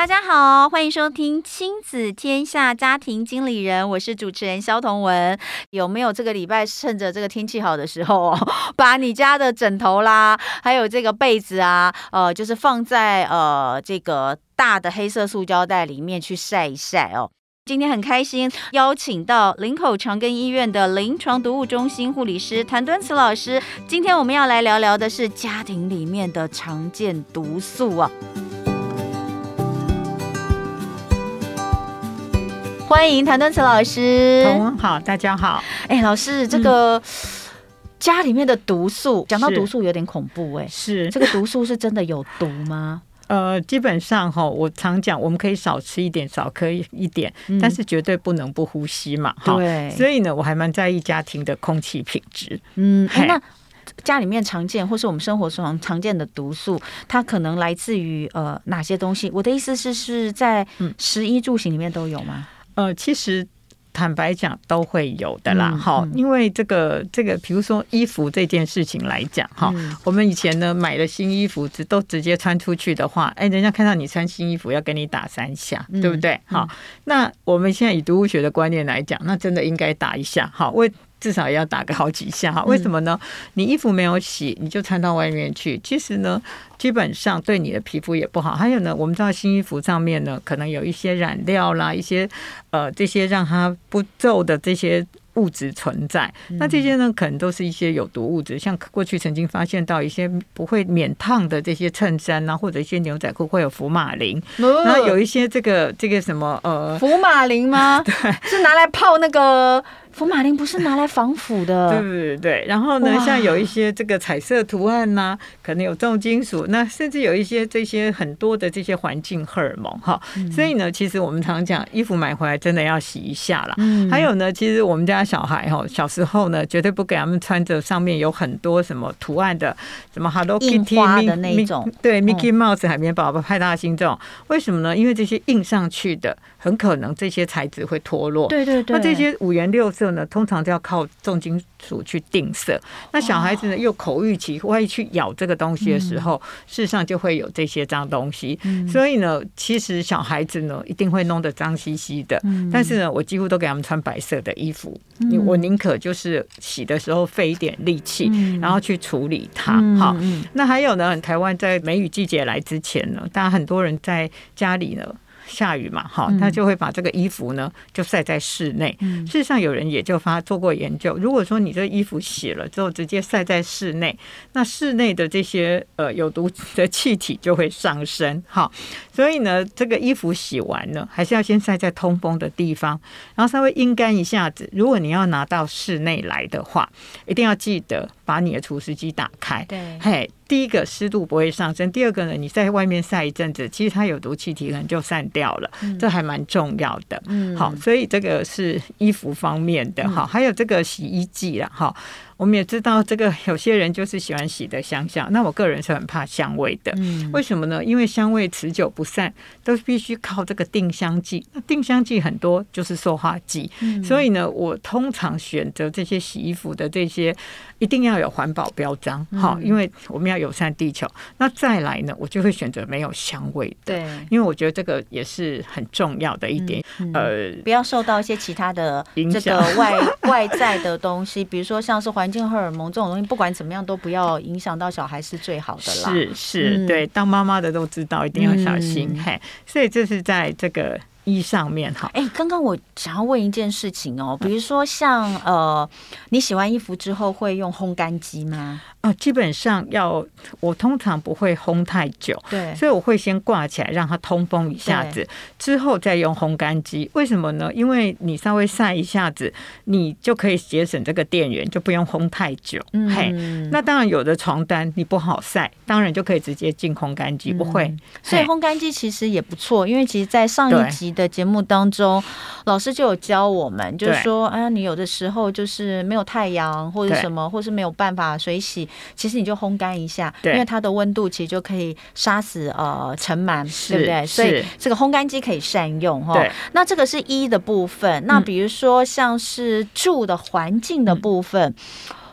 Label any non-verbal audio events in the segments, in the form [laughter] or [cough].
大家好，欢迎收听《亲子天下家庭经理人》，我是主持人萧同文。有没有这个礼拜趁着这个天气好的时候，[laughs] 把你家的枕头啦，还有这个被子啊，呃，就是放在呃这个大的黑色塑胶袋里面去晒一晒哦。今天很开心邀请到林口长庚医院的临床毒物中心护理师谭敦慈老师。今天我们要来聊聊的是家庭里面的常见毒素啊。欢迎谭敦慈老师。好，大家好。哎，老师，这个、嗯、家里面的毒素，讲到毒素有点恐怖哎。是这个毒素是真的有毒吗？[laughs] 呃，基本上哈，我常讲，我们可以少吃一点，少喝一点，嗯、但是绝对不能不呼吸嘛。对。所以呢，我还蛮在意家庭的空气品质。嗯，哎，那家里面常见或是我们生活中常见的毒素，它可能来自于呃哪些东西？我的意思是，是在食衣住行里面都有吗？呃，其实坦白讲都会有的啦，哈、嗯，因为这个这个，比如说衣服这件事情来讲，哈、嗯，我们以前呢买了新衣服，只都直接穿出去的话，哎，人家看到你穿新衣服要给你打三下，嗯、对不对？好、嗯，那我们现在以毒物学的观念来讲，那真的应该打一下，好，为至少也要打个好几下，哈，为什么呢？你衣服没有洗，你就穿到外面去，其实呢。基本上对你的皮肤也不好。还有呢，我们知道新衣服上面呢，可能有一些染料啦，一些呃这些让它不皱的这些物质存在。那这些呢，可能都是一些有毒物质。像过去曾经发现到一些不会免烫的这些衬衫啊，或者一些牛仔裤会有福马林。然后有一些这个这个什么呃，福马林吗？[laughs] 对，是拿来泡那个。福马林不是拿来防腐的，[laughs] 对对对。然后呢，像有一些这个彩色图案呐、啊，可能有重金属，那甚至有一些这些很多的这些环境荷尔蒙哈。所以呢，其实我们常讲，衣服买回来真的要洗一下啦。嗯还有呢，其实我们家小孩哈，小时候呢，绝对不给他们穿着上面有很多什么图案的，什么 Hello Kitty 的那种，对，Mickey Mouse 海绵宝宝、派大星这种。为什么呢？因为这些印上去的。很可能这些材质会脱落，对对对。那这些五颜六色呢，通常都要靠重金属去定色。那小孩子呢，又口欲期，万一去咬这个东西的时候，事实上就会有这些脏东西。所以呢，其实小孩子呢，一定会弄得脏兮兮的。但是呢，我几乎都给他们穿白色的衣服。我宁可就是洗的时候费一点力气，然后去处理它。好，那还有呢，台湾在梅雨季节来之前呢，大家很多人在家里呢。下雨嘛，哈，他就会把这个衣服呢就晒在室内。事实上，有人也就发做过研究，如果说你这衣服洗了之后直接晒在室内，那室内的这些呃有毒的气体就会上升，哈。所以呢，这个衣服洗完了，还是要先晒在通风的地方，然后稍微阴干一下子。如果你要拿到室内来的话，一定要记得把你的除湿机打开。对，嘿。第一个湿度不会上升，第二个呢，你在外面晒一阵子，其实它有毒气体可能就散掉了，嗯、这还蛮重要的。嗯，好，所以这个是衣服方面的哈，还有这个洗衣剂了哈。我们也知道，这个有些人就是喜欢洗的香香，那我个人是很怕香味的。嗯，为什么呢？因为香味持久不散，都必须靠这个定香剂。那定香剂很多就是塑化剂，嗯、所以呢，我通常选择这些洗衣服的这些一定要有环保标章，好、嗯，因为我们要友善地球。那再来呢，我就会选择没有香味的，对，因为我觉得这个也是很重要的一点。嗯嗯、呃，不要受到一些其他的这个外 [laughs] 外在的东西，比如说像是环。环境荷尔蒙这种东西，不管怎么样都不要影响到小孩是最好的啦。是是，嗯、对，当妈妈的都知道，一定要小心。嗯、嘿，所以这是在这个衣上面哈。哎，刚刚我想要问一件事情哦，比如说像呃，你洗完衣服之后会用烘干机吗？哦，基本上要我通常不会烘太久，对，所以我会先挂起来让它通风一下子，之后再用烘干机。为什么呢？因为你稍微晒一下子，你就可以节省这个电源，就不用烘太久。嗯，嘿，那当然有的床单你不好晒，当然就可以直接进烘干机，不会。嗯、所以烘干机其实也不错，因为其实，在上一集的节目当中，老师就有教我们，就是说，哎呀，你有的时候就是没有太阳或者什么，或是没有办法水洗。其实你就烘干一下，因为它的温度其实就可以杀死呃尘螨，对不对？所以这个烘干机可以善用哈。那这个是一的部分，那比如说像是住的环境的部分。嗯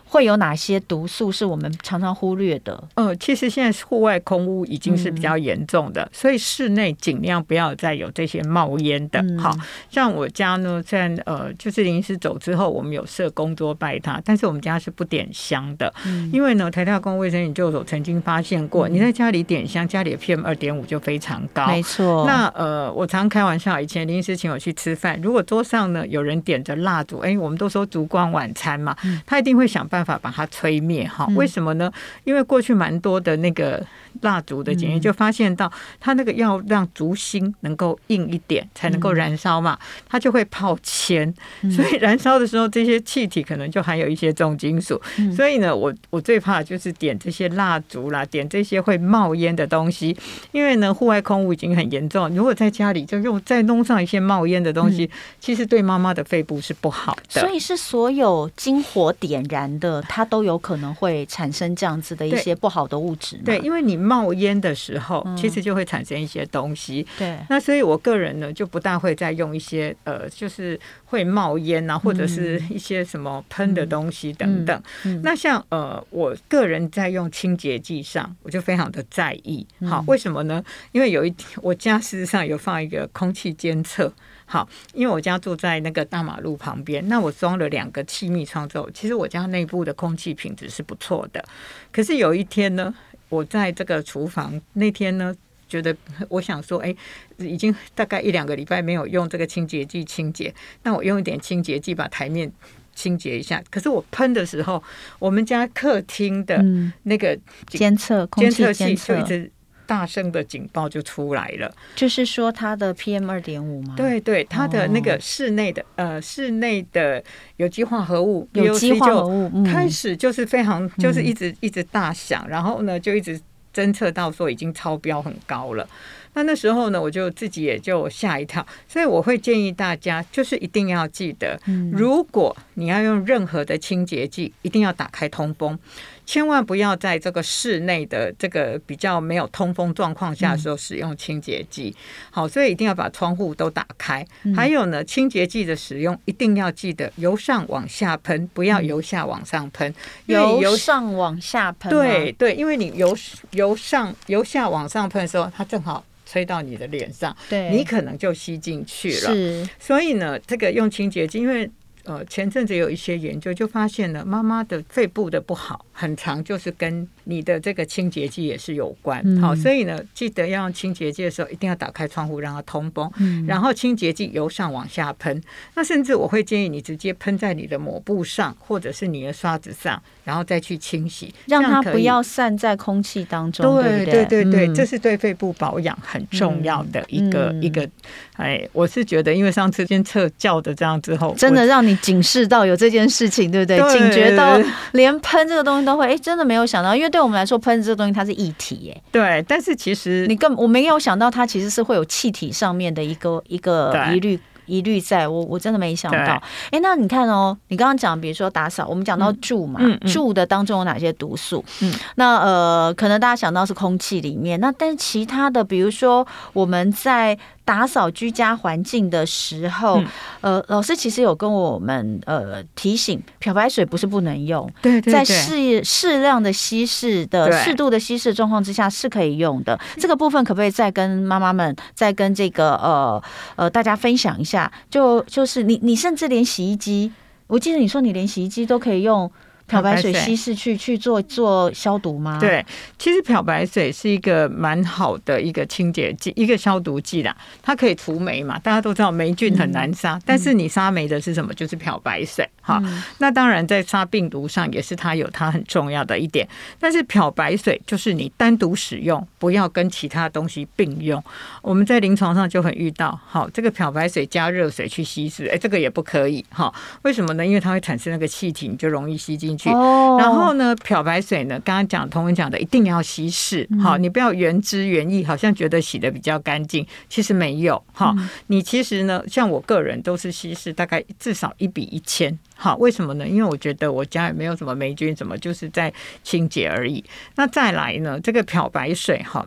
会有哪些毒素是我们常常忽略的？呃，其实现在户外空污已经是比较严重的，嗯、所以室内尽量不要再有这些冒烟的。嗯、好像我家呢，在呃，就是临时走之后，我们有设供桌拜他，但是我们家是不点香的，嗯、因为呢，台大公卫生研究所曾经发现过，嗯、你在家里点香，家里的 PM 二点五就非常高。没错。那呃，我常开玩笑，以前林医师请我去吃饭，如果桌上呢有人点着蜡烛，哎，我们都说烛光晚餐嘛，嗯、他一定会想办法把它吹灭哈？为什么呢？因为过去蛮多的那个蜡烛的检验，就发现到它那个要让烛芯能够硬一点才能够燃烧嘛，它就会泡铅，所以燃烧的时候这些气体可能就含有一些重金属。所以呢，我我最怕就是点这些蜡烛啦，点这些会冒烟的东西，因为呢，户外空污已经很严重，如果在家里就用再弄上一些冒烟的东西，其实对妈妈的肺部是不好的。所以是所有经火点燃的，它。都有可能会产生这样子的一些不好的物质。对，因为你冒烟的时候，其实就会产生一些东西。对，那所以我个人呢，就不大会再用一些呃，就是会冒烟啊，或者是一些什么喷的东西等等。那像呃，我个人在用清洁剂上，我就非常的在意。好，为什么呢？因为有一天我家事实上有放一个空气监测。好，因为我家住在那个大马路旁边，那我装了两个气密窗之后，其实我家内部的空气品质是不错的。可是有一天呢，我在这个厨房那天呢，觉得我想说，哎，已经大概一两个礼拜没有用这个清洁剂清洁，那我用一点清洁剂把台面清洁一下。可是我喷的时候，我们家客厅的那个监测空气监测器就一直。大声的警报就出来了，就是说它的 PM 二点五吗？对对，它的那个室内的、哦、呃室内的有机化合物，有机化合物开始就是非常、嗯、就是一直一直大响，然后呢就一直侦测到说已经超标很高了。那那时候呢，我就自己也就吓一跳，所以我会建议大家，就是一定要记得，如果你要用任何的清洁剂，一定要打开通风，千万不要在这个室内的这个比较没有通风状况下的时候使用清洁剂。好，所以一定要把窗户都打开。还有呢，清洁剂的使用一定要记得由上往下喷，不要由下往上喷。由上往下喷，对对，因为你由由上由下往上喷的时候，它正好。吹到你的脸上，对，你可能就吸进去了。是，所以呢，这个用清洁剂，因为呃前阵子有一些研究就发现了妈妈的肺部的不好，很长就是跟。你的这个清洁剂也是有关，好，所以呢，记得要用清洁剂的时候，一定要打开窗户让它通风，然后清洁剂由上往下喷。那甚至我会建议你直接喷在你的抹布上，或者是你的刷子上，然后再去清洗，让它不要散在空气当中。对对对对，这是对肺部保养很重要的一个一个。哎，我是觉得，因为上次监测叫的这样之后，真的让你警示到有这件事情，对不对？警觉到连喷这个东西都会，哎，真的没有想到，因为。对我们来说，喷这个东西它是液体耶。对，但是其实你更我没有想到，它其实是会有气体上面的一个一个疑虑疑虑，在我我真的没想到。哎对，那你看哦，你刚刚讲，比如说打扫，我们讲到住嘛，嗯嗯、住的当中有哪些毒素？嗯，那呃，可能大家想到是空气里面，那但是其他的，比如说我们在。打扫居家环境的时候，呃，老师其实有跟我们呃提醒，漂白水不是不能用，对，在适适量的稀释的适度的稀释状况之下是可以用的。这个部分可不可以再跟妈妈们再跟这个呃呃大家分享一下？就就是你你甚至连洗衣机，我记得你说你连洗衣机都可以用漂白水稀释去去做做消毒吗？对，其实漂白水是一个蛮好的一个清洁剂，一个消毒剂啦。它可以除霉嘛，大家都知道霉菌很难杀，嗯、但是你杀霉的是什么？就是漂白水。哈，嗯、那当然在杀病毒上也是它有它很重要的一点。但是漂白水就是你单独使用，不要跟其他东西并用。我们在临床上就很遇到，好，这个漂白水加热水去稀释，哎，这个也不可以。哈，为什么呢？因为它会产生那个气体，你就容易吸进去。哦、然后呢，漂白水呢，刚刚讲同文讲的，一定要稀释。好，你不要原汁原意，好像觉得洗的比较干净，其实没有。哈，你其实呢，像我个人都是稀释大概至少一比一千。好，为什么呢？因为我觉得我家也没有什么霉菌，什么就是在清洁而已。那再来呢，这个漂白水哈。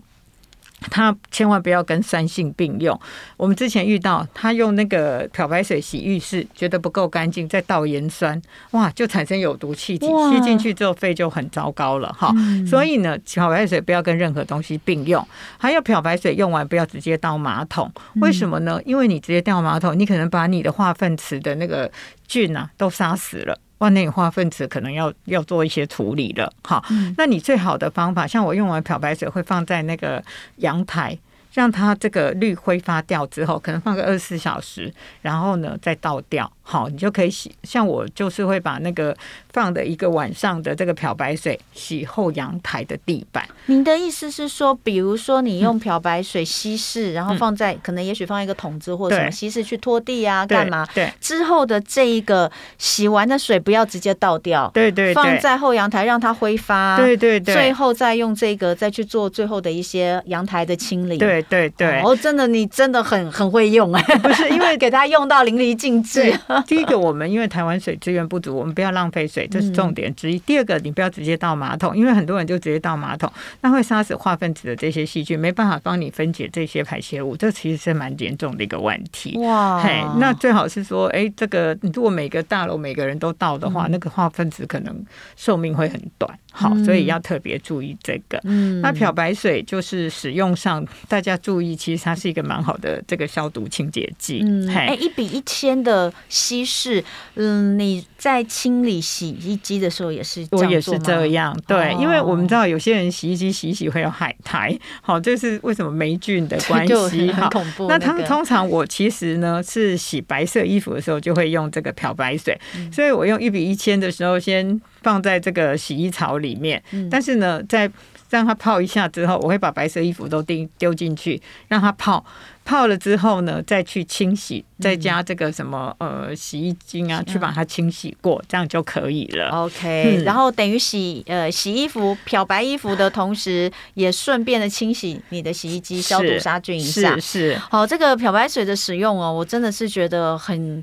他千万不要跟酸性并用。我们之前遇到他用那个漂白水洗浴室，觉得不够干净，再倒盐酸，哇，就产生有毒气体，吸进去之后肺就很糟糕了哈。所以呢，漂白水不要跟任何东西并用。还有漂白水用完不要直接倒马桶，为什么呢？因为你直接倒马桶，你可能把你的化粪池的那个菌啊都杀死了。万内化粪池可能要要做一些处理了，好，那你最好的方法，像我用完漂白水会放在那个阳台。让它这个氯挥发掉之后，可能放个二十四小时，然后呢再倒掉，好，你就可以洗。像我就是会把那个放的一个晚上的这个漂白水洗后阳台的地板。您的意思是说，比如说你用漂白水稀释，嗯、然后放在可能也许放一个桶子或者什么稀释去拖地啊，干嘛？对。之后的这一个洗完的水不要直接倒掉，对对，放在后阳台让它挥发，对对对。最后再用这个再去做最后的一些阳台的清理，对。对对，哦，真的，你真的很很会用哎，不是因为 [laughs] 给它用到淋漓尽致。[laughs] 第一个，我们因为台湾水资源不足，我们不要浪费水，这是重点之一。第二个，你不要直接倒马桶，因为很多人就直接倒马桶，那会杀死化粪池的这些细菌，没办法帮你分解这些排泄物，这其实是蛮严重的一个问题。哇，嘿，那最好是说，哎，这个你如果每个大楼每个人都倒的话，那个化粪池可能寿命会很短。好，所以要特别注意这个。嗯，那漂白水就是使用上，大家注意，其实它是一个蛮好的这个消毒清洁剂。嗯，哎嘿，一比一千的稀释，嗯，你在清理洗衣机的时候也是，我也是这样。对，哦、因为我们知道有些人洗衣机洗洗会有海苔，好，这是为什么霉菌的关系？[laughs] 很恐怖。那他们通常我其实呢是洗白色衣服的时候就会用这个漂白水，嗯、所以我用一比一千的时候先。放在这个洗衣槽里面，但是呢，在让它泡一下之后，我会把白色衣服都丢丢进去，让它泡。泡了之后呢，再去清洗，再加这个什么呃洗衣精啊，去把它清洗过，这样就可以了。OK，嗯，然后等于洗呃洗衣服、漂白衣服的同时，也顺便的清洗你的洗衣机，消毒杀菌一下。是是。好，这个漂白水的使用哦，我真的是觉得很，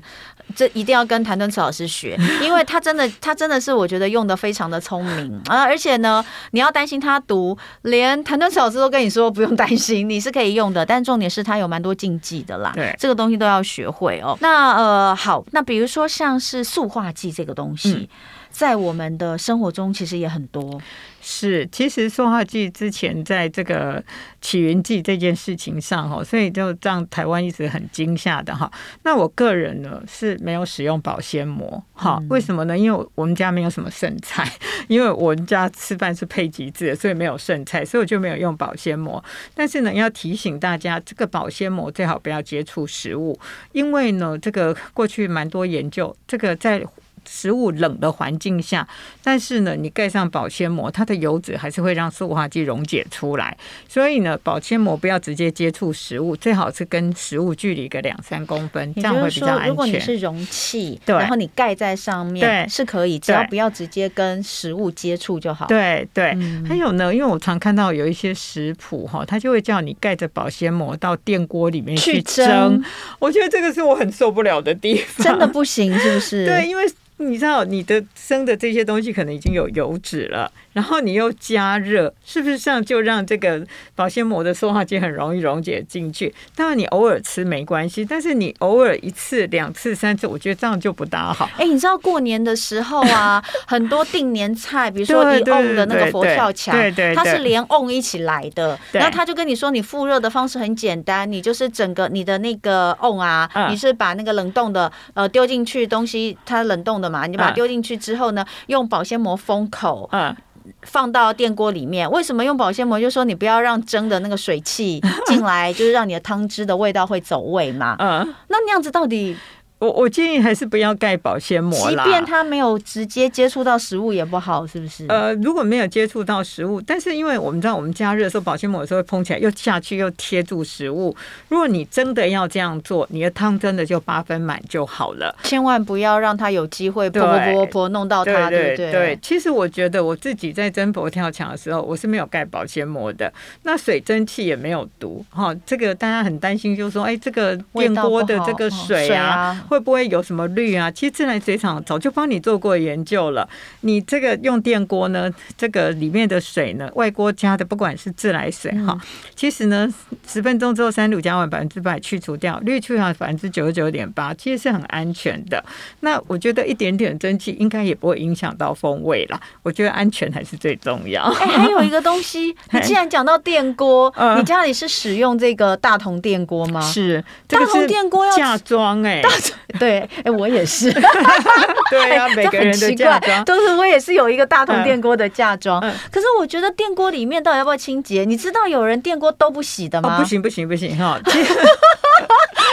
这一定要跟谭敦慈老师学，[laughs] 因为他真的他真的是我觉得用的非常的聪明啊，而且呢，你要担心他读，连谭敦慈老师都跟你说不用担心，你是可以用的，但重点是他有蛮。蛮多禁忌的啦，对，这个东西都要学会哦。那呃，好，那比如说像是塑化剂这个东西，嗯、在我们的生活中其实也很多。是，其实塑化剂之前在这个起源记这件事情上哈，所以就让台湾一直很惊吓的哈。那我个人呢是没有使用保鲜膜哈，为什么呢？因为我们家没有什么剩菜，[laughs] 因为我们家吃饭是配给制，所以没有剩菜，所以我就没有用保鲜膜。但是呢，要提醒大家，这个保鲜膜最好不要接触食物，因为呢，这个过去蛮多研究，这个在。食物冷的环境下，但是呢，你盖上保鲜膜，它的油脂还是会让塑化剂溶解出来。所以呢，保鲜膜不要直接接触食物，最好是跟食物距离个两三公分，这样会比较安全。如果你是容器，对然后你盖在上面，对是可以，只要不要直接跟食物接触就好。对对，嗯、还有呢，因为我常看到有一些食谱哈，它就会叫你盖着保鲜膜到电锅里面去蒸。去蒸我觉得这个是我很受不了的地方，真的不行，是不是？[laughs] 对，因为。你知道你的生的这些东西可能已经有油脂了，然后你又加热，是不是这样就让这个保鲜膜的塑化剂很容易溶解进去？当然你偶尔吃没关系，但是你偶尔一次、两次、三次，我觉得这样就不大好。哎，你知道过年的时候啊，[laughs] 很多定年菜，比如说一瓮的那个佛跳墙，对对，它是连瓮一起来的，然后他就跟你说，你复热的方式很简单，你就是整个你的那个瓮啊，你是把那个冷冻的呃丢进去东西，它冷冻的。嘛，你把它丢进去之后呢，用保鲜膜封口，嗯，放到电锅里面。为什么用保鲜膜？就是说你不要让蒸的那个水汽进来，[laughs] 就是让你的汤汁的味道会走味嘛。嗯，那那样子到底？我我建议还是不要盖保鲜膜啦，即便它没有直接接触到食物也不好，是不是？呃，如果没有接触到食物，但是因为我们知道我们加热的时候，保鲜膜有时候会膨起来，又下去又贴住食物。如果你真的要这样做，你的汤真的就八分满就好了，千万不要让它有机会泼泼泼泼弄到它，对不对？对，其实我觉得我自己在蒸佛跳墙的时候，我是没有盖保鲜膜的，那水蒸气也没有毒哈。这个大家很担心，就是说，哎，这个电锅的这个水啊。会不会有什么氯啊？其实自来水厂早就帮你做过研究了。你这个用电锅呢，这个里面的水呢，外锅加的不管是自来水哈，其实呢，十分钟之后三氯甲烷百分之百去除掉，氯去掉百分之九十九点八，其实是很安全的。那我觉得一点点蒸汽应该也不会影响到风味啦。我觉得安全还是最重要。哎，还有一个东西，[laughs] 你既然讲到电锅，你家里是使用这个大同电锅吗？是，大同电锅要嫁妆哎，[laughs] 对。哎，我也是。[laughs] 对呀、啊，每个人的嫁妆都是我也是有一个大同电锅的嫁妆。嗯嗯、可是我觉得电锅里面到底要不要清洁？你知道有人电锅都不洗的吗？哦、不行不行不行哈！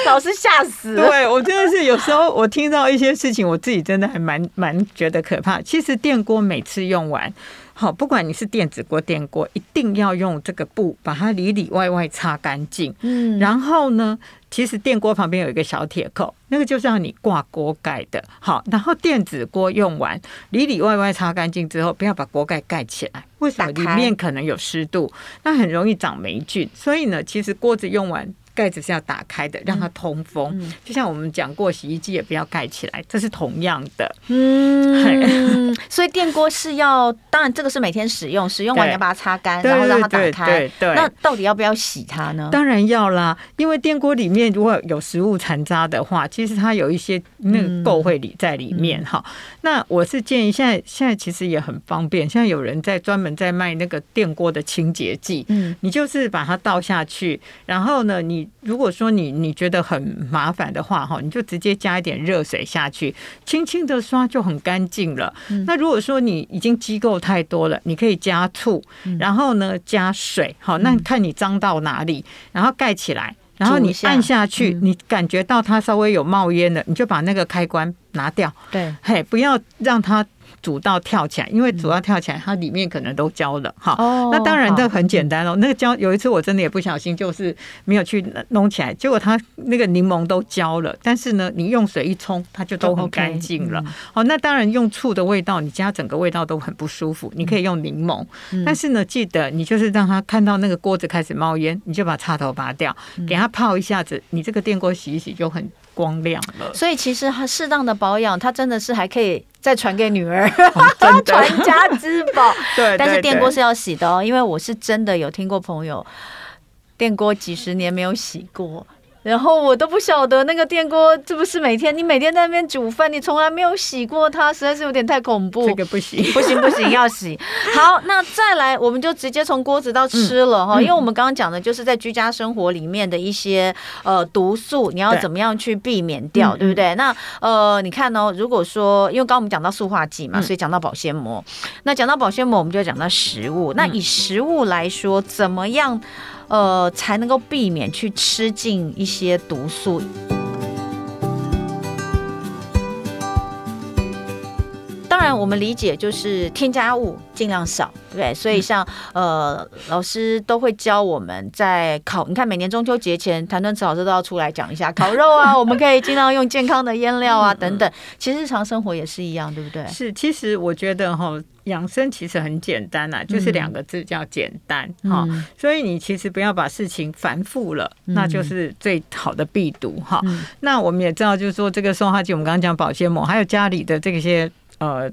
老师吓死了。对，我真的是有时候我听到一些事情，我自己真的还蛮蛮觉得可怕。其实电锅每次用完。好，不管你是电子锅、电锅，一定要用这个布把它里里外外擦干净。嗯，然后呢，其实电锅旁边有一个小铁扣，那个就是让你挂锅盖的。好，然后电子锅用完里里外外擦干净之后，不要把锅盖盖起来，为什么？里面可能有湿度，那很容易长霉菌。所以呢，其实锅子用完。盖子是要打开的，让它通风。嗯、就像我们讲过，洗衣机也不要盖起来，这是同样的。嗯，[laughs] 所以电锅是要，当然这个是每天使用，使用完你要把它擦干，然后让它打开。对，对，对，那到底要不要洗它呢？当然要啦，因为电锅里面如果有食物残渣的话，其实它有一些那个垢会里在里面哈。嗯、那我是建议，现在现在其实也很方便，现在有人在专门在卖那个电锅的清洁剂。嗯，你就是把它倒下去，然后呢，你。如果说你你觉得很麻烦的话哈，你就直接加一点热水下去，轻轻的刷就很干净了。那如果说你已经机构太多了，你可以加醋，然后呢加水，好，那看你脏到哪里，然后盖起来，然后你按下去，你感觉到它稍微有冒烟了，你就把那个开关拿掉。对，嘿，不要让它。煮到跳起来，因为煮到跳起来，它里面可能都焦了哈。哦，那当然这很简单哦。那个焦，有一次我真的也不小心，就是没有去弄起来，结果它那个柠檬都焦了。但是呢，你用水一冲，它就都很干净了。哦，那当然用醋的味道，你加整个味道都很不舒服。你可以用柠檬，但是呢，记得你就是让它看到那个锅子开始冒烟，你就把插头拔掉，给它泡一下子，你这个电锅洗一洗就很光亮了。所以其实它适当的保养，它真的是还可以。再传给女儿，[laughs] 传家之宝。[laughs] 对，但是电锅是要洗的哦，因为我是真的有听过朋友，电锅几十年没有洗过。然后我都不晓得那个电锅是不是每天你每天在那边煮饭，你从来没有洗过它，实在是有点太恐怖。这个不行，[laughs] 不行，不行，要洗。[laughs] 好，那再来，我们就直接从锅子到吃了哈，嗯、因为我们刚刚讲的就是在居家生活里面的一些呃毒素，你要怎么样去避免掉，对，对不对？那呃，你看哦，如果说因为刚刚我们讲到塑化剂嘛，所以讲到保鲜膜，那讲到保鲜膜，我们就讲到食物。那以食物来说，怎么样？呃，才能够避免去吃进一些毒素。当然，我们理解就是添加物尽量少，对不对？所以像呃，老师都会教我们在烤。你看，每年中秋节前，谭敦慈老师都要出来讲一下烤肉啊，我们可以尽量用健康的腌料啊，等等。其实日常生活也是一样，对不对？是，其实我觉得哈。养生其实很简单呐，就是两个字叫简单哈。嗯、所以你其实不要把事情繁复了，嗯、那就是最好的避毒哈。嗯、那我们也知道，就是说这个松花剂，我们刚刚讲保鲜膜，还有家里的这些呃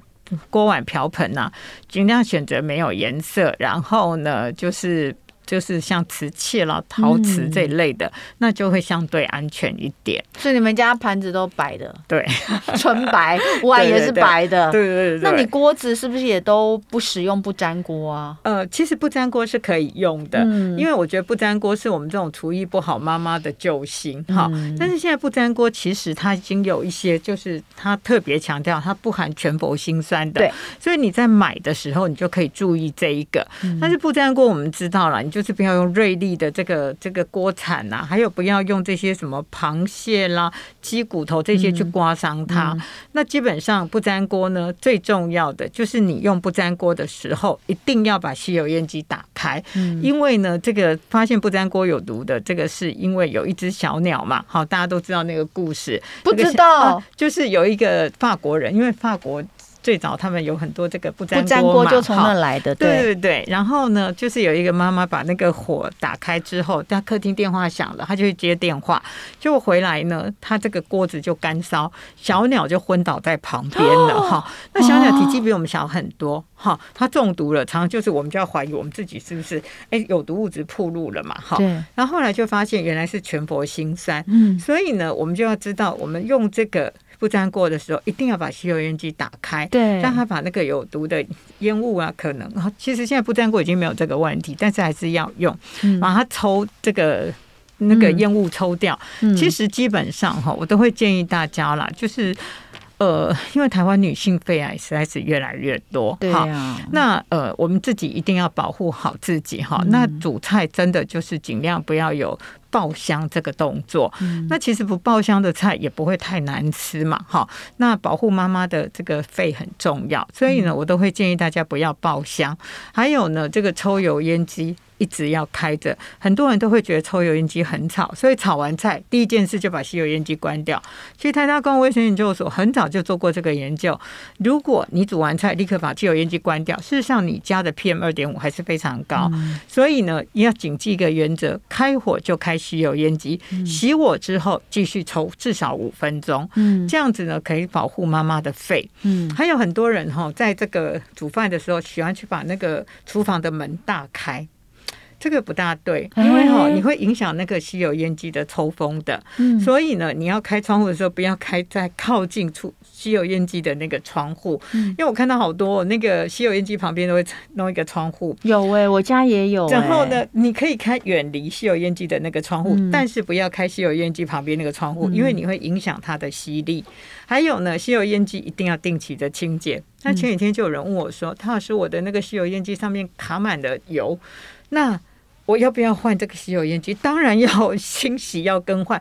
锅碗瓢盆呐，尽量选择没有颜色，然后呢就是。就是像瓷器啦、陶瓷这一类的，嗯、那就会相对安全一点。所以你们家盘子都白的，对，[laughs] 纯白，[laughs] 碗也是白的，对对对，对。那你锅子是不是也都不使用不粘锅啊？呃，其实不粘锅是可以用的，嗯、因为我觉得不粘锅是我们这种厨艺不好妈妈的救星哈。嗯、但是现在不粘锅其实它已经有一些，就是它特别强调它不含全氟辛酸的，对。所以你在买的时候，你就可以注意这一个。嗯、但是不粘锅我们知道了，你就是不要用锐利的这个这个锅铲呐，还有不要用这些什么螃蟹啦、鸡骨头这些去刮伤它。嗯嗯、那基本上不粘锅呢，最重要的就是你用不粘锅的时候，一定要把吸油烟机打开，嗯、因为呢，这个发现不粘锅有毒的，这个是因为有一只小鸟嘛，好，大家都知道那个故事，不知道、啊，就是有一个法国人，因为法国。最早他们有很多这个不粘锅，不粘锅就从那来的，对对对对。然后呢，就是有一个妈妈把那个火打开之后，在客厅电话响了，她就去接电话，结果回来呢，她这个锅子就干烧，小鸟就昏倒在旁边了哈。哦、那小鸟体积比我们小很多哈，它中毒了，常常就是我们就要怀疑我们自己是不是哎有毒物质暴露了嘛哈。对。然后后来就发现原来是全氟辛酸，嗯，所以呢，我们就要知道我们用这个。不粘锅的时候，一定要把吸油烟机打开，对，让它把那个有毒的烟雾啊，可能啊，其实现在不粘锅已经没有这个问题，但是还是要用，把它抽这个那个烟雾抽掉。嗯、其实基本上哈，我都会建议大家啦，就是呃，因为台湾女性肺癌实在是越来越多，对啊，那呃，我们自己一定要保护好自己哈。嗯、那煮菜真的就是尽量不要有。爆香这个动作，那其实不爆香的菜也不会太难吃嘛，哈。那保护妈妈的这个肺很重要，所以呢，我都会建议大家不要爆香。还有呢，这个抽油烟机。一直要开着，很多人都会觉得抽油烟机很吵，所以炒完菜第一件事就把吸油烟机关掉。其实台大公共卫生研究所很早就做过这个研究，如果你煮完菜立刻把吸油烟机关掉，事实上你家的 PM 二点五还是非常高。嗯、所以呢，要谨记一个原则：开火就开吸油烟机，熄火之后继续抽至少五分钟。嗯，这样子呢可以保护妈妈的肺。嗯，还有很多人哈，在这个煮饭的时候喜欢去把那个厨房的门大开。这个不大对，因为哈，你会影响那个吸油烟机的抽风的，嗯、所以呢，你要开窗户的时候，不要开在靠近出吸油烟机的那个窗户，嗯、因为我看到好多那个吸油烟机旁边都会弄一个窗户，有哎、欸，我家也有、欸。然后呢，你可以开远离吸油烟机的那个窗户，嗯、但是不要开吸油烟机旁边那个窗户，嗯、因为你会影响它的吸力。还有呢，吸油烟机一定要定期的清洁。那前几天就有人问我说：“他说我的那个吸油烟机上面卡满了油，那。”我要不要换这个吸油烟机？当然要清洗，要更换。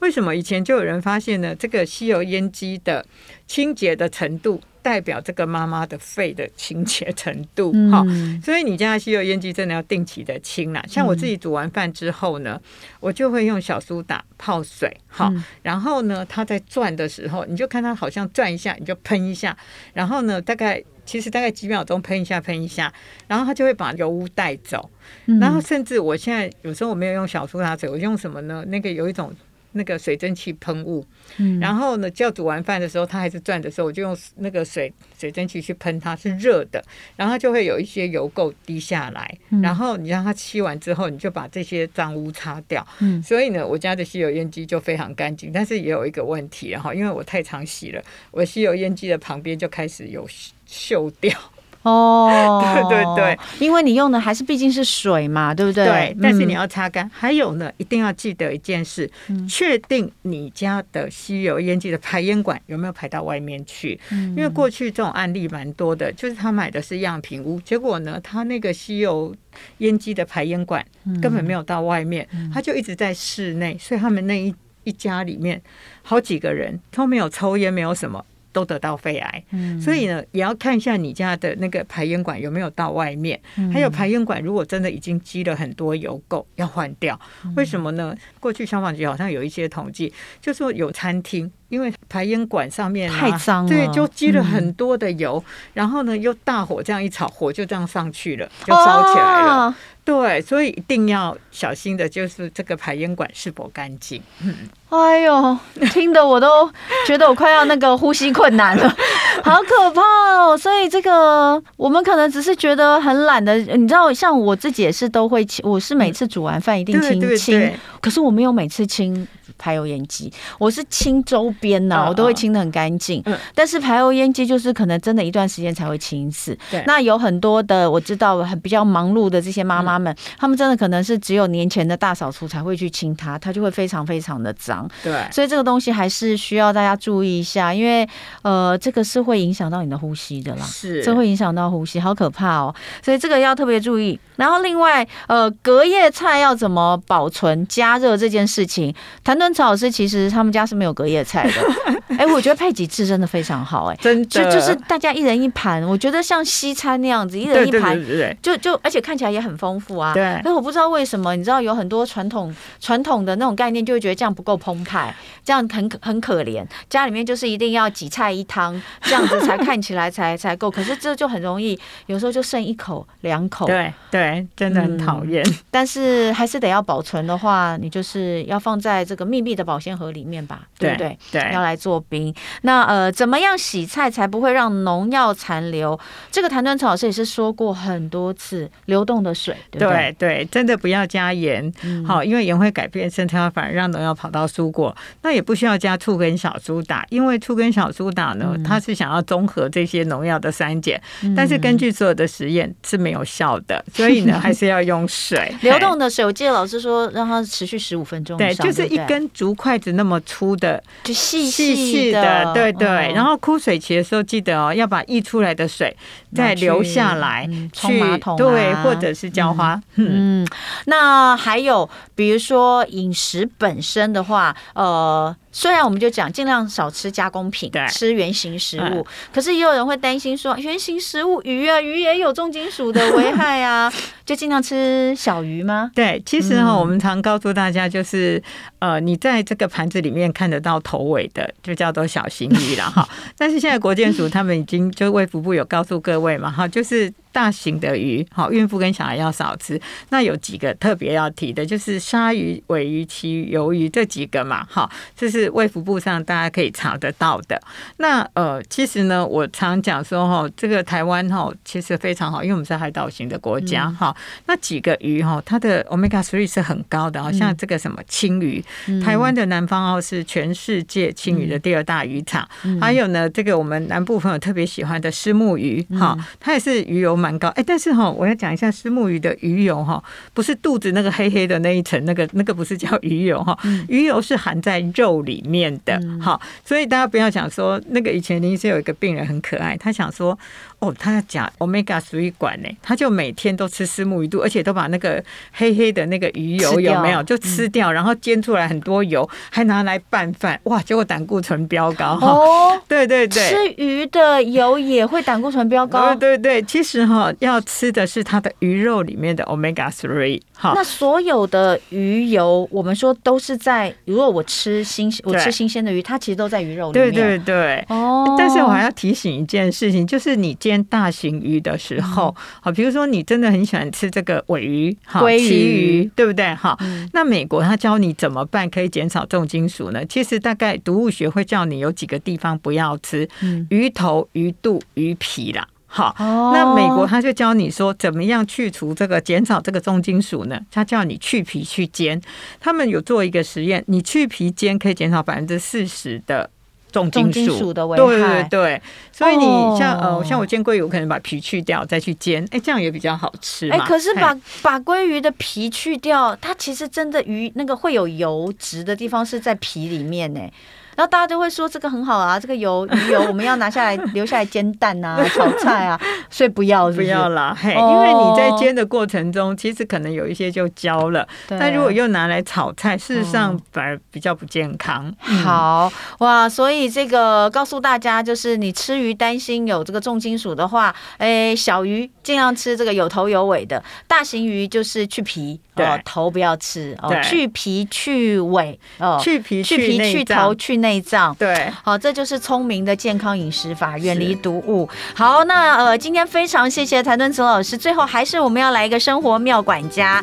为什么以前就有人发现呢？这个吸油烟机的清洁的程度，代表这个妈妈的肺的清洁程度。哈、嗯，所以你家的吸油烟机真的要定期的清啦。像我自己煮完饭之后呢，我就会用小苏打泡水，好，然后呢，它在转的时候，你就看它好像转一下，你就喷一下，然后呢，大概。其实大概几秒钟喷一下，喷一下，然后它就会把油污带走。嗯、然后甚至我现在有时候我没有用小苏打水，我用什么呢？那个有一种那个水蒸气喷雾。嗯、然后呢，就要煮完饭的时候，它还是转的时候，我就用那个水水蒸气去喷它，是热的，然后它就会有一些油垢滴下来。嗯、然后你让它吸完之后，你就把这些脏污擦掉。嗯、所以呢，我家的吸油烟机就非常干净。但是也有一个问题，然后，因为我太常洗了，我吸油烟机的旁边就开始有。锈掉哦，[laughs] 对对对，因为你用的还是毕竟是水嘛，对不对？对，但是你要擦干。嗯、还有呢，一定要记得一件事，确、嗯、定你家的吸油烟机的排烟管有没有排到外面去。嗯、因为过去这种案例蛮多的，就是他买的是样品屋，结果呢，他那个吸油烟机的排烟管根本没有到外面，嗯、他就一直在室内，所以他们那一一家里面好几个人都没有抽烟，没有什么。都得到肺癌，嗯、所以呢，也要看一下你家的那个排烟管有没有到外面，嗯、还有排烟管如果真的已经积了很多油垢，要换掉。为什么呢？过去消防局好像有一些统计，就是说有餐厅因为排烟管上面太脏了，对，就积了很多的油，嗯、然后呢又大火这样一炒，火就这样上去了，就烧起来了。哦对，所以一定要小心的，就是这个排烟管是否干净。嗯，[laughs] 哎呦，听得我都觉得我快要那个呼吸困难了，[laughs] 好可怕哦！所以这个我们可能只是觉得很懒的，你知道，像我自己也是都会清，我是每次煮完饭一定清、嗯、对对对清，可是我没有每次清。排油烟机，我是清周边呐，我都会清的很干净。嗯，但是排油烟机就是可能真的一段时间才会清一次。对，那有很多的我知道很比较忙碌的这些妈妈们，他们真的可能是只有年前的大扫除才会去清它，它就会非常非常的脏。对，所以这个东西还是需要大家注意一下，因为呃，这个是会影响到你的呼吸的啦，是，这会影响到呼吸，好可怕哦。所以这个要特别注意。然后另外，呃，隔夜菜要怎么保存加热这件事情，谭敦慈老师其实他们家是没有隔夜菜的。[laughs] 哎，我觉得配几次真的非常好，哎，真的，就就是大家一人一盘，我觉得像西餐那样子，一人一盘，就就而且看起来也很丰富啊。对。可是我不知道为什么，你知道有很多传统传统的那种概念，就会觉得这样不够澎湃，这样很很可怜。家里面就是一定要几菜一汤，这样子才看起来 [laughs] 才才够。可是这就很容易，有时候就剩一口两口。对对，真的很讨厌。嗯。但是还是得要保存的话，你就是要放在这个密闭的保鲜盒里面吧，对不对？对，要来做。冰那呃，怎么样洗菜才不会让农药残留？这个谭敦草老师也是说过很多次，流动的水，对对，对，对，真的不要加盐，好、嗯，因为盐会改变生态，反而让农药跑到蔬果。那也不需要加醋跟小苏打，因为醋跟小苏打呢，嗯、它是想要综合这些农药的酸碱，嗯、但是根据所有的实验是没有效的，所以呢，还是要用水，[laughs] 流动的水。我记得老师说让它持续十五分钟，对，就是一根竹筷子那么粗的，就细细。是的，对对，然后枯水期的时候，记得哦，要把溢出来的水再留下来，冲马桶，对，或者是浇花。嗯，那还有，比如说饮食本身的话，呃。虽然我们就讲尽量少吃加工品，对吃原型食物，嗯、可是也有人会担心说，原型食物鱼啊，鱼也有重金属的危害啊，[laughs] 就尽量吃小鱼吗？对，其实哈，我们常告诉大家，就是、嗯、呃，你在这个盘子里面看得到头尾的，就叫做小型鱼了哈。[laughs] 但是现在国健署他们已经就卫福部有告诉各位嘛哈，就是。大型的鱼，好，孕妇跟小孩要少吃。那有几个特别要提的，就是鲨鱼、尾鱼、旗鱼、鱿鱼这几个嘛，哈，这是卫福部上大家可以查得到的。那呃，其实呢，我常讲说哈，这个台湾哈其实非常好，因为我们是海岛型的国家哈。嗯、那几个鱼哈，它的 omega three 是很高的，好像这个什么青鱼，嗯、台湾的南方澳是全世界青鱼的第二大渔场。嗯、还有呢，这个我们南部朋友特别喜欢的虱目鱼，哈，它也是鱼油。蛮高哎，但是哈，我要讲一下石目鱼的鱼油哈，不是肚子那个黑黑的那一层，那个那个不是叫鱼油哈，鱼油是含在肉里面的，好，所以大家不要想说那个以前林医生有一个病人很可爱，他想说。哦，他讲 omega 水管呢，他就每天都吃虱目鱼肚，而且都把那个黑黑的那个鱼油有没有就吃掉，然后煎出来很多油，还拿来拌饭，哇，结果胆固醇飙高哈。哦，对对对，吃鱼的油也会胆固醇飙高。对对对，其实哈要吃的是它的鱼肉里面的 omega three。哈，那所有的鱼油，我们说都是在，如果我吃新我吃新鲜的鱼，它其实都在鱼肉里面。对对对。哦，但是我还要提醒一件事情，就是你煎。大型鱼的时候，好，比如说你真的很喜欢吃这个尾鱼、鲑鱼，对不对？好，那美国他教你怎么办可以减少重金属呢？其实大概毒物学会叫你有几个地方不要吃：鱼头、鱼肚、鱼皮啦。好，那美国他就教你说怎么样去除这个减少这个重金属呢？他叫你去皮去煎。他们有做一个实验，你去皮煎可以减少百分之四十的。重金属的危害，对对对，所以你像呃，像我煎鲑鱼，我可能把皮去掉再去煎，哎，这样也比较好吃。哎，可是把把鲑鱼的皮去掉，它其实真的鱼那个会有油脂的地方是在皮里面呢。然后大家就会说这个很好啊，这个油 [laughs] 鱼油我们要拿下来留下来煎蛋啊、炒菜啊，[laughs] 所以不要是不要啦，嘿，因为你在煎的过程中，其实可能有一些就焦了。对但如果又拿来炒菜，事实上反而比较不健康。嗯、好哇，所以这个告诉大家，就是你吃鱼担心有这个重金属的话，哎，小鱼尽量吃这个有头有尾的，大型鱼就是去皮。对，头不要吃哦，去皮去尾哦，去皮去皮去头去内脏。对，好，这就是聪明的健康饮食法，远离毒物。好，那呃，今天非常谢谢谭敦慈老师。最后还是我们要来一个生活妙管家。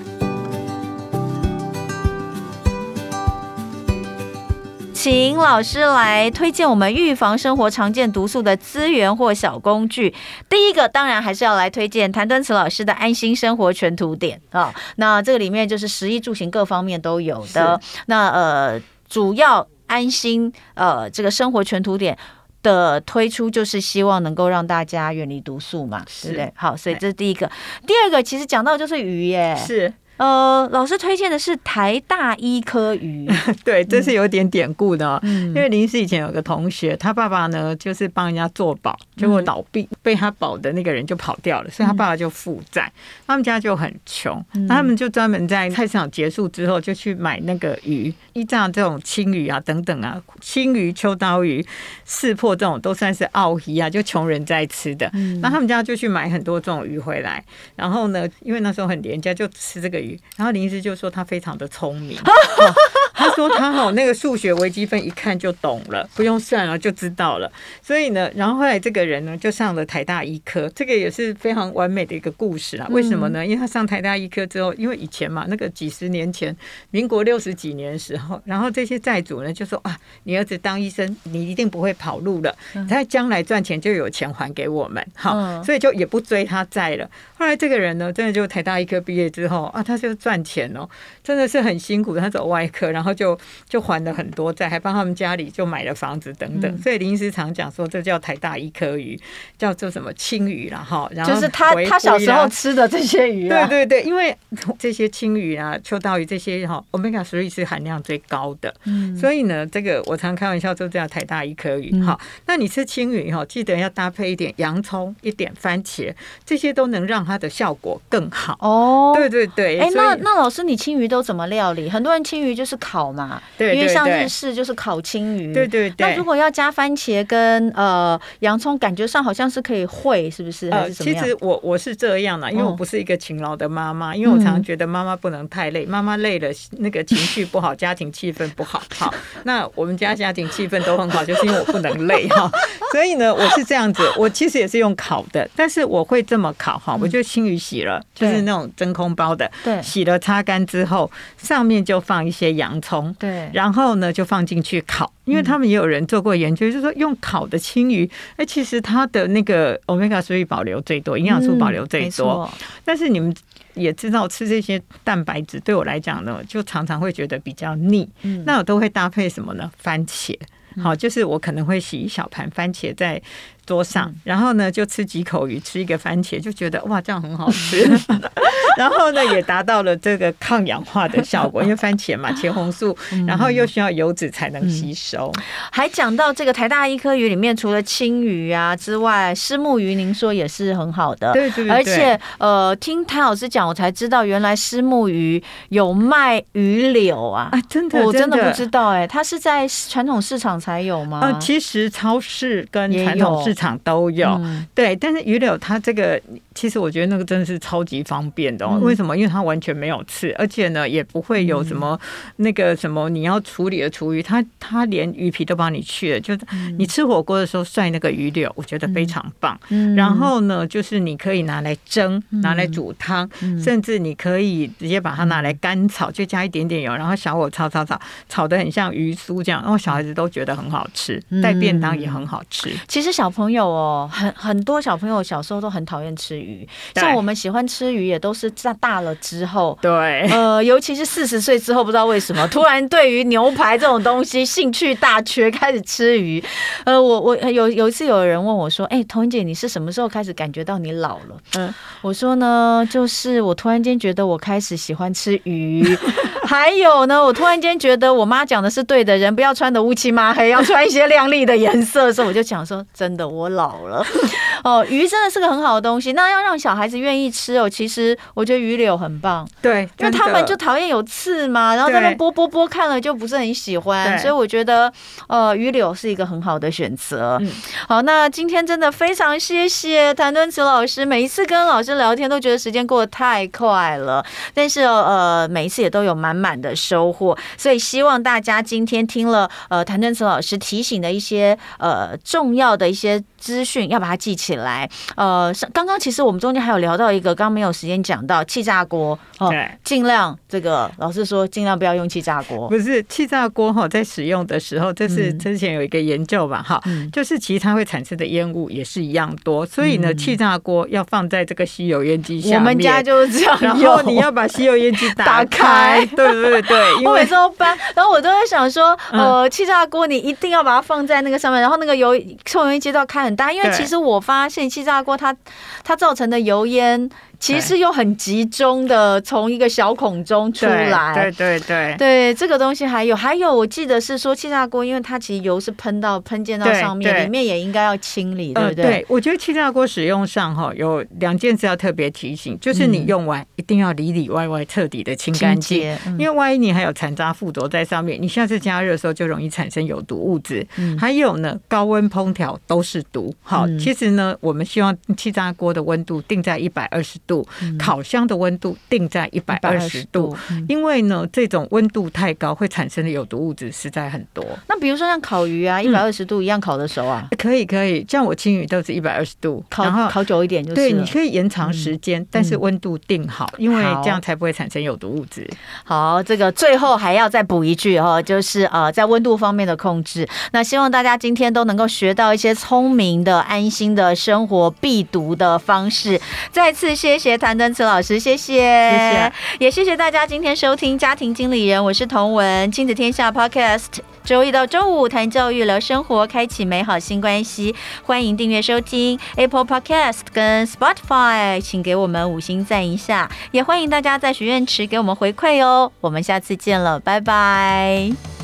请老师来推荐我们预防生活常见毒素的资源或小工具。第一个当然还是要来推荐谭敦慈老师的《安心生活全图典》啊，那这个里面就是食衣住行各方面都有的。那呃，主要安心呃这个生活全图典的推出，就是希望能够让大家远离毒素嘛，对不对？好，所以这是第一个。第二个其实讲到就是鱼耶，是。呃，老师推荐的是台大医科鱼，[laughs] 对，这是有点典故的。嗯，因为林医师以前有个同学，他爸爸呢就是帮人家做保，结果倒闭，被他保的那个人就跑掉了，所以他爸爸就负债，他们家就很穷，那他们就专门在菜市场结束之后就去买那个鱼，依照这种青鱼啊等等啊，青鱼、秋刀鱼、刺破这种都算是奥鱼啊，就穷人在吃的。那他们家就去买很多这种鱼回来，然后呢，因为那时候很廉价，就吃这个鱼。然后林医师就说他非常的聪明，[laughs] 哦、他说他好那个数学微积分一看就懂了，不用算了就知道了。所以呢，然后后来这个人呢就上了台大医科，这个也是非常完美的一个故事啊。为什么呢？因为他上台大医科之后，因为以前嘛，那个几十年前，民国六十几年的时候，然后这些债主呢就说啊，你儿子当医生，你一定不会跑路了，他将来赚钱就有钱还给我们，好，所以就也不追他债了。后来这个人呢，真的就台大医科毕业之后啊，他。就赚钱哦，真的是很辛苦。他走外科，然后就就还了很多债，还帮他们家里就买了房子等等。所以林医师常讲说，这叫台大一颗鱼，叫做什么青鱼了哈。然后就是他他小时候吃的这些鱼。对对对，因为这些青鱼啊、秋刀鱼这些哈，Omega 3是含量最高的。嗯。所以呢，这个我常开玩笑说叫台大一颗鱼哈。那你吃青鱼哈，记得要搭配一点洋葱、一点番茄，这些都能让它的效果更好。哦。对对对。哎那那老师，你青鱼都怎么料理？很多人青鱼就是烤嘛，对，因为像日式就是烤青鱼。对对对。那如果要加番茄跟呃洋葱，感觉上好像是可以烩，是不是？呃，其实我我是这样的，因为我不是一个勤劳的妈妈，因为我常常觉得妈妈不能太累，妈妈累了那个情绪不好，家庭气氛不好。好，[laughs] 那我们家家庭气氛都很好，就是因为我不能累哈。[laughs] 所以呢，我是这样子，我其实也是用烤的，但是我会这么烤哈，我就青鱼洗了，就是那种真空包的，对。洗了擦干之后，上面就放一些洋葱，对，然后呢就放进去烤。因为他们也有人做过研究，就是说用烤的青鱼，哎，其实它的那个 omega 3保留最多，营养素保留最多。但是你们也知道，吃这些蛋白质对我来讲呢，就常常会觉得比较腻。那我都会搭配什么呢？番茄，好，就是我可能会洗一小盘番茄在。桌上，然后呢，就吃几口鱼，吃一个番茄，就觉得哇，这样很好吃。[laughs] 然后呢，也达到了这个抗氧化的效果，[laughs] 因为番茄嘛，茄红素，然后又需要油脂才能吸收。嗯、还讲到这个台大医科鱼里面，除了青鱼啊之外，虱目鱼您说也是很好的。对对对。而且呃，听谭老师讲，我才知道原来虱目鱼有卖鱼柳啊！啊，真的，我真的不知道哎、欸，它是在传统市场才有吗？呃，其实超市跟传统市场场都有，嗯、对，但是鱼柳它这个，其实我觉得那个真的是超级方便的。嗯、为什么？因为它完全没有刺，而且呢，也不会有什么那个什么你要处理的厨余，它它连鱼皮都帮你去了。就是你吃火锅的时候涮那个鱼柳，我觉得非常棒。嗯、然后呢，就是你可以拿来蒸，拿来煮汤，嗯、甚至你可以直接把它拿来干炒，就加一点点油，然后小火炒炒炒，炒得很像鱼酥这样，然后小孩子都觉得很好吃，带便当也很好吃。其实小朋友。有哦，很很多小朋友小时候都很讨厌吃鱼，像我们喜欢吃鱼，也都是在大了之后。对，呃，尤其是四十岁之后，不知道为什么突然对于牛排这种东西 [laughs] 兴趣大缺，开始吃鱼。呃，我我有有一次有人问我说：“哎、欸，彤姐，你是什么时候开始感觉到你老了？”嗯，我说呢，就是我突然间觉得我开始喜欢吃鱼，[laughs] 还有呢，我突然间觉得我妈讲的是对的，人不要穿的乌漆嘛黑，要穿一些亮丽的颜色的时候，我就讲说，真的我。我老了，[laughs] 哦，鱼真的是个很好的东西。那要让小孩子愿意吃哦，其实我觉得鱼柳很棒。对，因为他们就讨厌有刺嘛，然后在那剥剥剥，看了就不是很喜欢。所以我觉得，呃，鱼柳是一个很好的选择。嗯，好，那今天真的非常谢谢谭敦慈老师。每一次跟老师聊天，都觉得时间过得太快了，但是呃，每一次也都有满满的收获。所以希望大家今天听了呃谭敦慈老师提醒的一些呃重要的一些资讯，要把它记起来。呃，刚刚其实我们中间还有聊到一个，刚刚没有时间讲到气炸锅哦，尽量这个老师说尽量不要用气炸锅。不是气炸锅哈，在使用的时候，这是之前有一个研究吧哈，嗯、就是其实它会产生的烟雾也是一样多，所以呢，气炸锅要放在这个吸油烟机下面。我们家就是这样，然后你要把吸油烟机打开，[laughs] 对对对，因为我每次都搬，然后我都在想说，呃，气炸锅你一定要把它放在那个上面，然后那个油抽油烟机都要开很大，因为其实我发现气炸锅它它造成的油烟。其实又很集中的从一个小孔中出来，对对对对，这个东西还有还有，我记得是说气炸锅，因为它其实油是喷到喷溅到上面，里面也应该要清理，对不对？对，我觉得气炸锅使用上哈有两件事要特别提醒，就是你用完一定要里里外外彻底的清干净，因为万一你还有残渣附着在上面，你下次加热的时候就容易产生有毒物质。还有呢，高温烹调都是毒。好，其实呢，我们希望气炸锅的温度定在一百二十度，烤箱的温度定在一百二十度，因为呢，这种温度太高会产生的有毒物质实在很多。那比如说像烤鱼啊，一百二十度一样烤的熟啊？可以可以，像我青鱼都是一百二十度，烤烤久一点就是。对，你可以延长时间，但是温度定好，因为这样才不会产生有毒物质。好，这个最后还要再补一句哈，就是呃，在温度方面的控制。那希望大家今天都能够学到一些聪明的、安心的生活必读的方式。再次谢谢谭敦慈老师，谢谢，谢谢，也谢谢大家今天收听家庭经理人，我是童文，亲子天下 Podcast，周一到周五谈教育、聊生活，开启美好新关系，欢迎订阅收听 Apple Podcast 跟 Spotify，请给我们五星赞一下，也欢迎大家在许愿池给我们回馈哦，我们下次见了，拜拜。